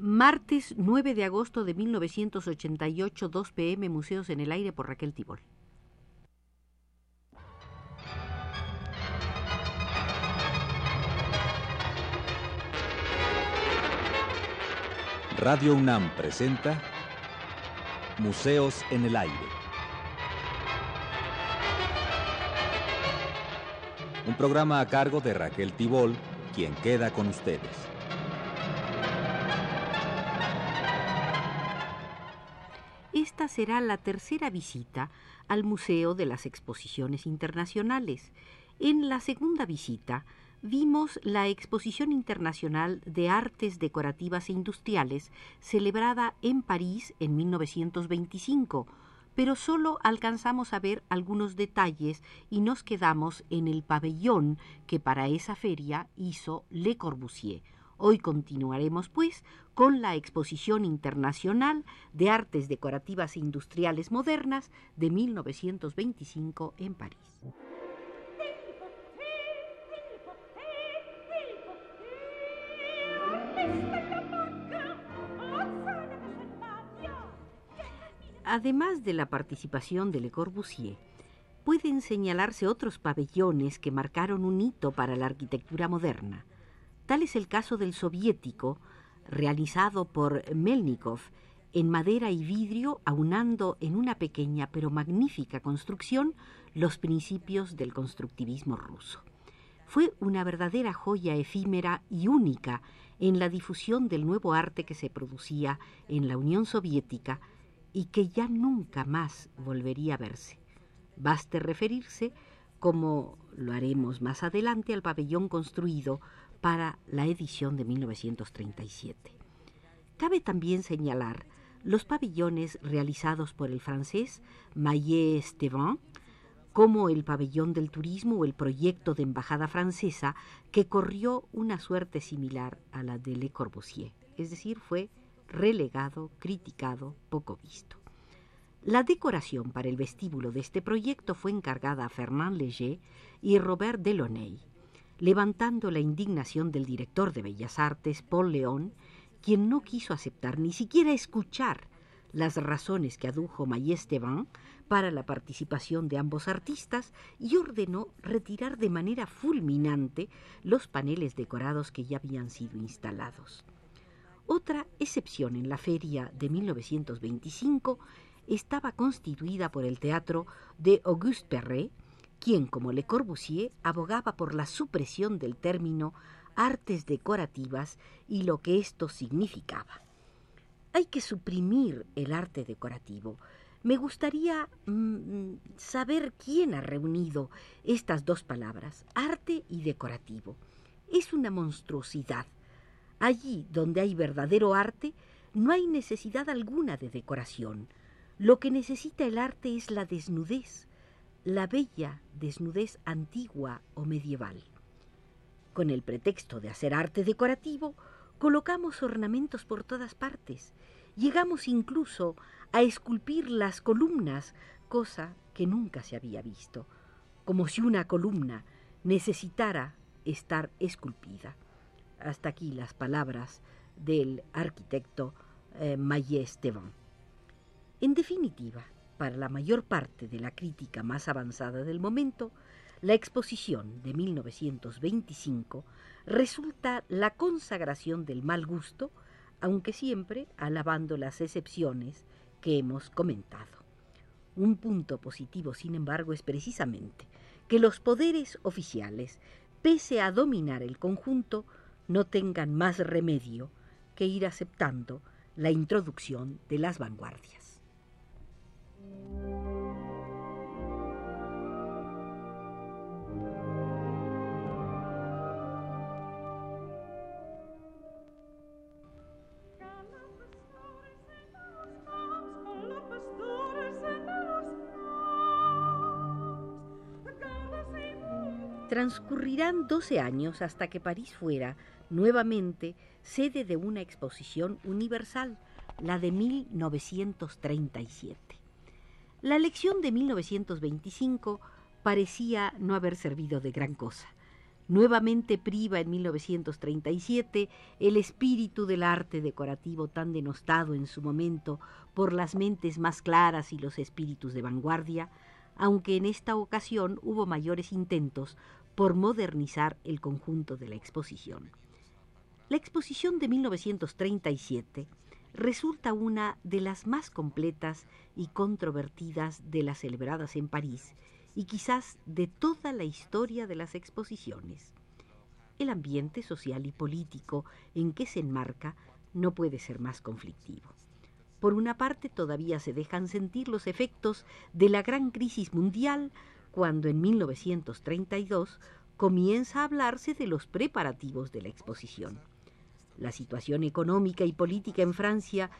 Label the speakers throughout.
Speaker 1: Martes 9 de agosto de 1988, 2 pm, Museos en el Aire por Raquel Tibol.
Speaker 2: Radio UNAM presenta Museos en el Aire. Un programa a cargo de Raquel Tibol, quien queda con ustedes.
Speaker 1: Será la tercera visita al Museo de las Exposiciones Internacionales. En la segunda visita vimos la Exposición Internacional de Artes Decorativas e Industriales celebrada en París en 1925, pero solo alcanzamos a ver algunos detalles y nos quedamos en el pabellón que para esa feria hizo Le Corbusier. Hoy continuaremos, pues, con la Exposición Internacional de Artes Decorativas e Industriales Modernas de 1925 en París. Además de la participación de Le Corbusier, pueden señalarse otros pabellones que marcaron un hito para la arquitectura moderna. Tal es el caso del soviético, realizado por Melnikov en madera y vidrio, aunando en una pequeña pero magnífica construcción los principios del constructivismo ruso. Fue una verdadera joya efímera y única en la difusión del nuevo arte que se producía en la Unión Soviética y que ya nunca más volvería a verse. Baste referirse, como lo haremos más adelante, al pabellón construido para la edición de 1937. Cabe también señalar los pabellones realizados por el francés Maillet Esteban, como el pabellón del turismo o el proyecto de embajada francesa que corrió una suerte similar a la de Le Corbusier, es decir, fue relegado, criticado, poco visto. La decoración para el vestíbulo de este proyecto fue encargada a Fernand Léger y Robert Delaunay, levantando la indignación del director de Bellas Artes, Paul León, quien no quiso aceptar ni siquiera escuchar las razones que adujo Esteban para la participación de ambos artistas y ordenó retirar de manera fulminante los paneles decorados que ya habían sido instalados. Otra excepción en la feria de 1925 estaba constituida por el teatro de Auguste Perret, quien, como Le Corbusier, abogaba por la supresión del término artes decorativas y lo que esto significaba. Hay que suprimir el arte decorativo. Me gustaría mm, saber quién ha reunido estas dos palabras, arte y decorativo. Es una monstruosidad Allí donde hay verdadero arte, no hay necesidad alguna de decoración. Lo que necesita el arte es la desnudez, la bella desnudez antigua o medieval. Con el pretexto de hacer arte decorativo, colocamos ornamentos por todas partes. Llegamos incluso a esculpir las columnas, cosa que nunca se había visto, como si una columna necesitara estar esculpida. Hasta aquí las palabras del arquitecto eh, Esteban. En definitiva, para la mayor parte de la crítica más avanzada del momento, la exposición de 1925 resulta la consagración del mal gusto, aunque siempre alabando las excepciones que hemos comentado. Un punto positivo, sin embargo, es precisamente que los poderes oficiales, pese a dominar el conjunto, no tengan más remedio que ir aceptando la introducción de las vanguardias. Transcurrirán 12 años hasta que París fuera nuevamente sede de una exposición universal, la de 1937. La lección de 1925 parecía no haber servido de gran cosa. nuevamente priva en 1937 el espíritu del arte decorativo tan denostado en su momento por las mentes más claras y los espíritus de vanguardia, aunque en esta ocasión hubo mayores intentos por modernizar el conjunto de la exposición. La exposición de 1937 resulta una de las más completas y controvertidas de las celebradas en París y quizás de toda la historia de las exposiciones. El ambiente social y político en que se enmarca no puede ser más conflictivo. Por una parte, todavía se dejan sentir los efectos de la gran crisis mundial cuando en 1932 comienza a hablarse de los preparativos de la exposición. La situación económica y política en Francia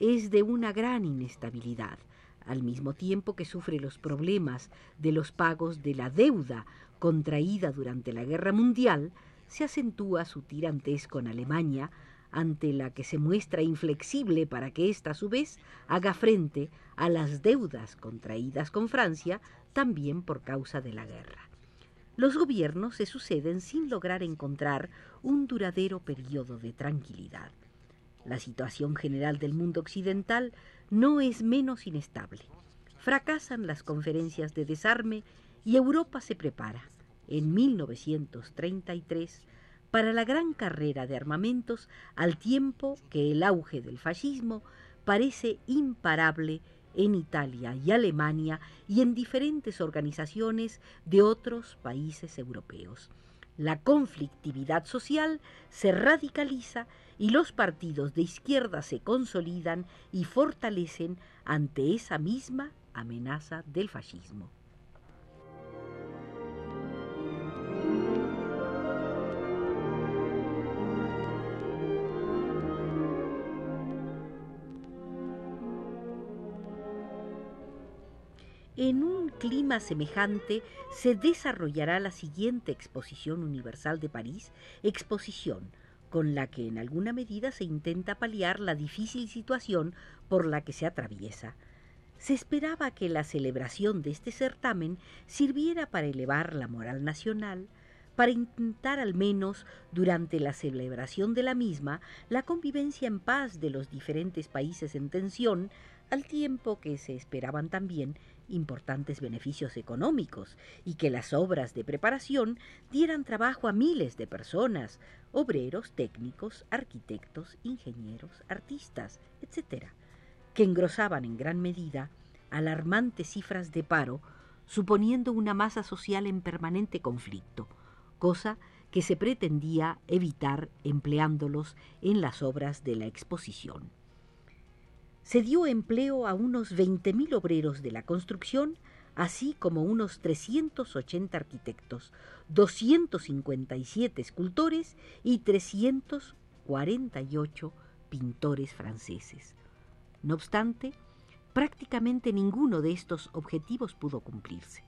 Speaker 1: es de una gran inestabilidad, al mismo tiempo que sufre los problemas de los pagos de la deuda contraída durante la Guerra Mundial, se acentúa su tirantes con Alemania, ante la que se muestra inflexible para que ésta a su vez haga frente a las deudas contraídas con Francia, también por causa de la guerra. Los gobiernos se suceden sin lograr encontrar un duradero periodo de tranquilidad. La situación general del mundo occidental no es menos inestable. Fracasan las conferencias de desarme y Europa se prepara, en 1933, para la gran carrera de armamentos al tiempo que el auge del fascismo parece imparable en Italia y Alemania y en diferentes organizaciones de otros países europeos. La conflictividad social se radicaliza y los partidos de izquierda se consolidan y fortalecen ante esa misma amenaza del fascismo. En un clima semejante se desarrollará la siguiente Exposición Universal de París, exposición con la que en alguna medida se intenta paliar la difícil situación por la que se atraviesa. Se esperaba que la celebración de este certamen sirviera para elevar la moral nacional, para intentar al menos durante la celebración de la misma la convivencia en paz de los diferentes países en tensión, al tiempo que se esperaban también importantes beneficios económicos y que las obras de preparación dieran trabajo a miles de personas, obreros, técnicos, arquitectos, ingenieros, artistas, etc., que engrosaban en gran medida alarmantes cifras de paro, suponiendo una masa social en permanente conflicto, cosa que se pretendía evitar empleándolos en las obras de la exposición se dio empleo a unos 20.000 obreros de la construcción, así como unos 380 arquitectos, 257 escultores y 348 pintores franceses. No obstante, prácticamente ninguno de estos objetivos pudo cumplirse.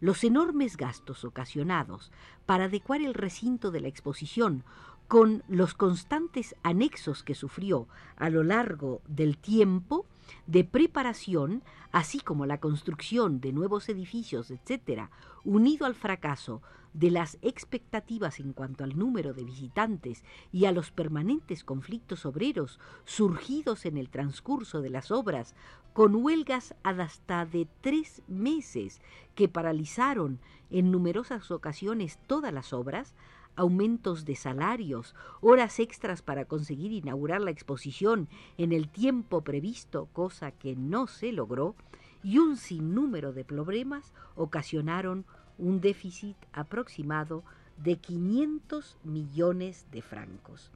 Speaker 1: Los enormes gastos ocasionados para adecuar el recinto de la exposición con los constantes anexos que sufrió a lo largo del tiempo de preparación, así como la construcción de nuevos edificios, etc., unido al fracaso de las expectativas en cuanto al número de visitantes y a los permanentes conflictos obreros surgidos en el transcurso de las obras, con huelgas hasta de tres meses que paralizaron en numerosas ocasiones todas las obras, aumentos de salarios, horas extras para conseguir inaugurar la exposición en el tiempo previsto, cosa que no se logró, y un sinnúmero de problemas ocasionaron un déficit aproximado de 500 millones de francos.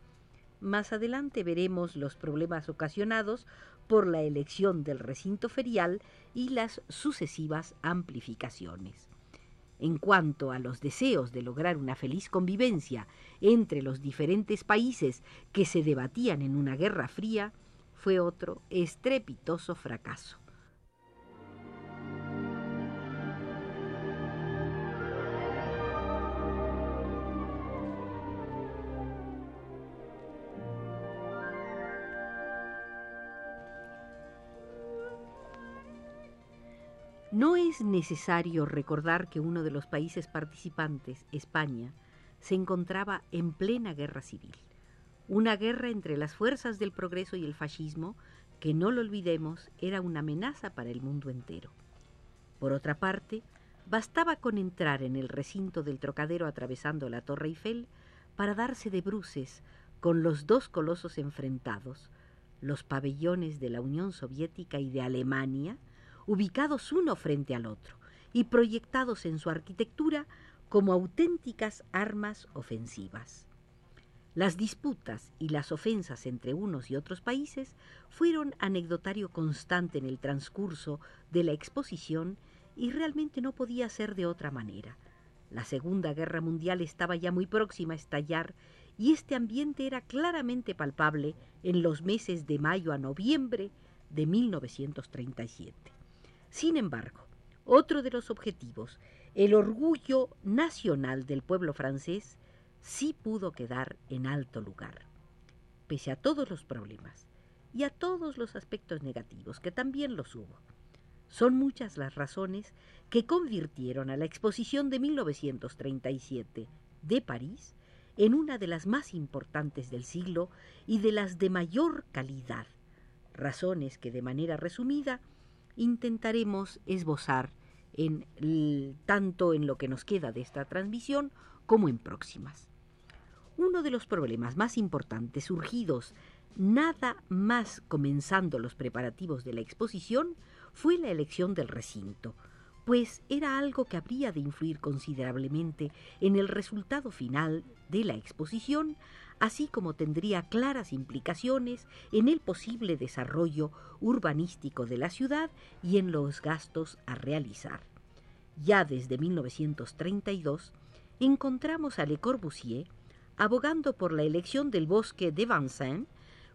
Speaker 1: Más adelante veremos los problemas ocasionados por la elección del recinto ferial y las sucesivas amplificaciones. En cuanto a los deseos de lograr una feliz convivencia entre los diferentes países que se debatían en una guerra fría, fue otro estrepitoso fracaso. No es necesario recordar que uno de los países participantes, España, se encontraba en plena guerra civil. Una guerra entre las fuerzas del progreso y el fascismo, que no lo olvidemos, era una amenaza para el mundo entero. Por otra parte, bastaba con entrar en el recinto del trocadero atravesando la Torre Eiffel para darse de bruces con los dos colosos enfrentados, los pabellones de la Unión Soviética y de Alemania, ubicados uno frente al otro y proyectados en su arquitectura como auténticas armas ofensivas. Las disputas y las ofensas entre unos y otros países fueron anecdotario constante en el transcurso de la exposición y realmente no podía ser de otra manera. La Segunda Guerra Mundial estaba ya muy próxima a estallar y este ambiente era claramente palpable en los meses de mayo a noviembre de 1937. Sin embargo, otro de los objetivos, el orgullo nacional del pueblo francés, sí pudo quedar en alto lugar. Pese a todos los problemas y a todos los aspectos negativos, que también los hubo, son muchas las razones que convirtieron a la exposición de 1937 de París en una de las más importantes del siglo y de las de mayor calidad, razones que de manera resumida intentaremos esbozar en tanto en lo que nos queda de esta transmisión como en próximas. Uno de los problemas más importantes surgidos nada más comenzando los preparativos de la exposición fue la elección del recinto, pues era algo que habría de influir considerablemente en el resultado final de la exposición, así como tendría claras implicaciones en el posible desarrollo urbanístico de la ciudad y en los gastos a realizar. Ya desde 1932 encontramos a Le Corbusier abogando por la elección del bosque de Vincennes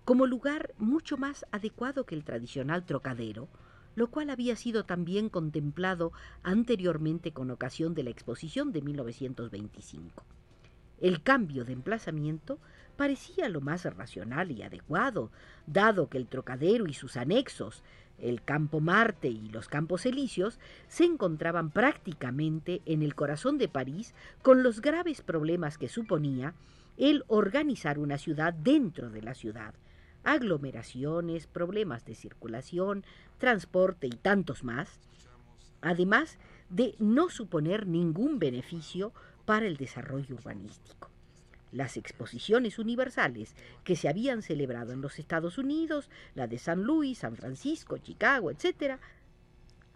Speaker 1: como lugar mucho más adecuado que el tradicional trocadero, lo cual había sido también contemplado anteriormente con ocasión de la exposición de 1925. El cambio de emplazamiento parecía lo más racional y adecuado, dado que el trocadero y sus anexos, el campo Marte y los campos elíseos, se encontraban prácticamente en el corazón de París con los graves problemas que suponía el organizar una ciudad dentro de la ciudad, aglomeraciones, problemas de circulación, transporte y tantos más, además de no suponer ningún beneficio para el desarrollo urbanístico. Las exposiciones universales que se habían celebrado en los Estados Unidos, la de San Luis, San Francisco, Chicago, etc.,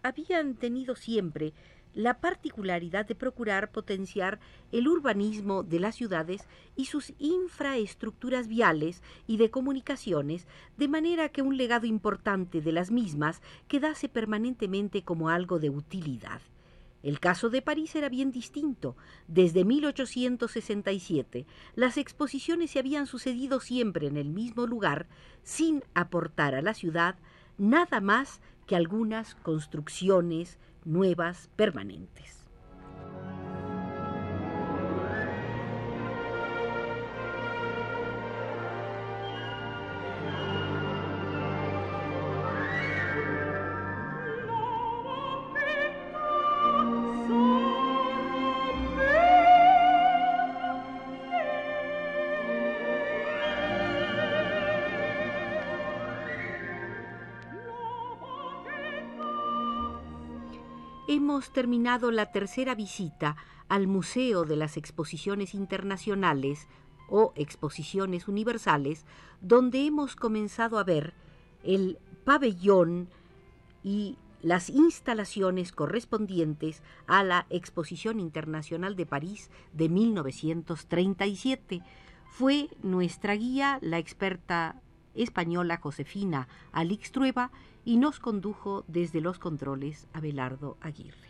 Speaker 1: habían tenido siempre la particularidad de procurar potenciar el urbanismo de las ciudades y sus infraestructuras viales y de comunicaciones, de manera que un legado importante de las mismas quedase permanentemente como algo de utilidad. El caso de París era bien distinto. Desde 1867 las exposiciones se habían sucedido siempre en el mismo lugar, sin aportar a la ciudad nada más que algunas construcciones nuevas permanentes. Hemos terminado la tercera visita al Museo de las Exposiciones Internacionales o Exposiciones Universales, donde hemos comenzado a ver el pabellón y las instalaciones correspondientes a la Exposición Internacional de París de 1937. Fue nuestra guía la experta española Josefina Alix Trueba y nos condujo desde los controles a Belardo Aguirre.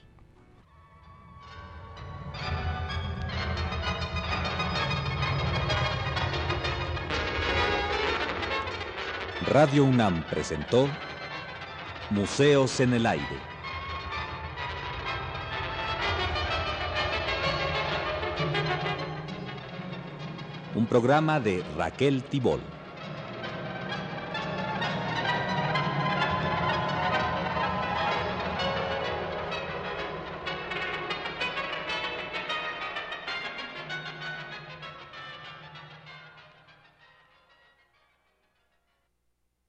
Speaker 2: Radio UNAM presentó Museos en el Aire. Un programa de Raquel Tibol.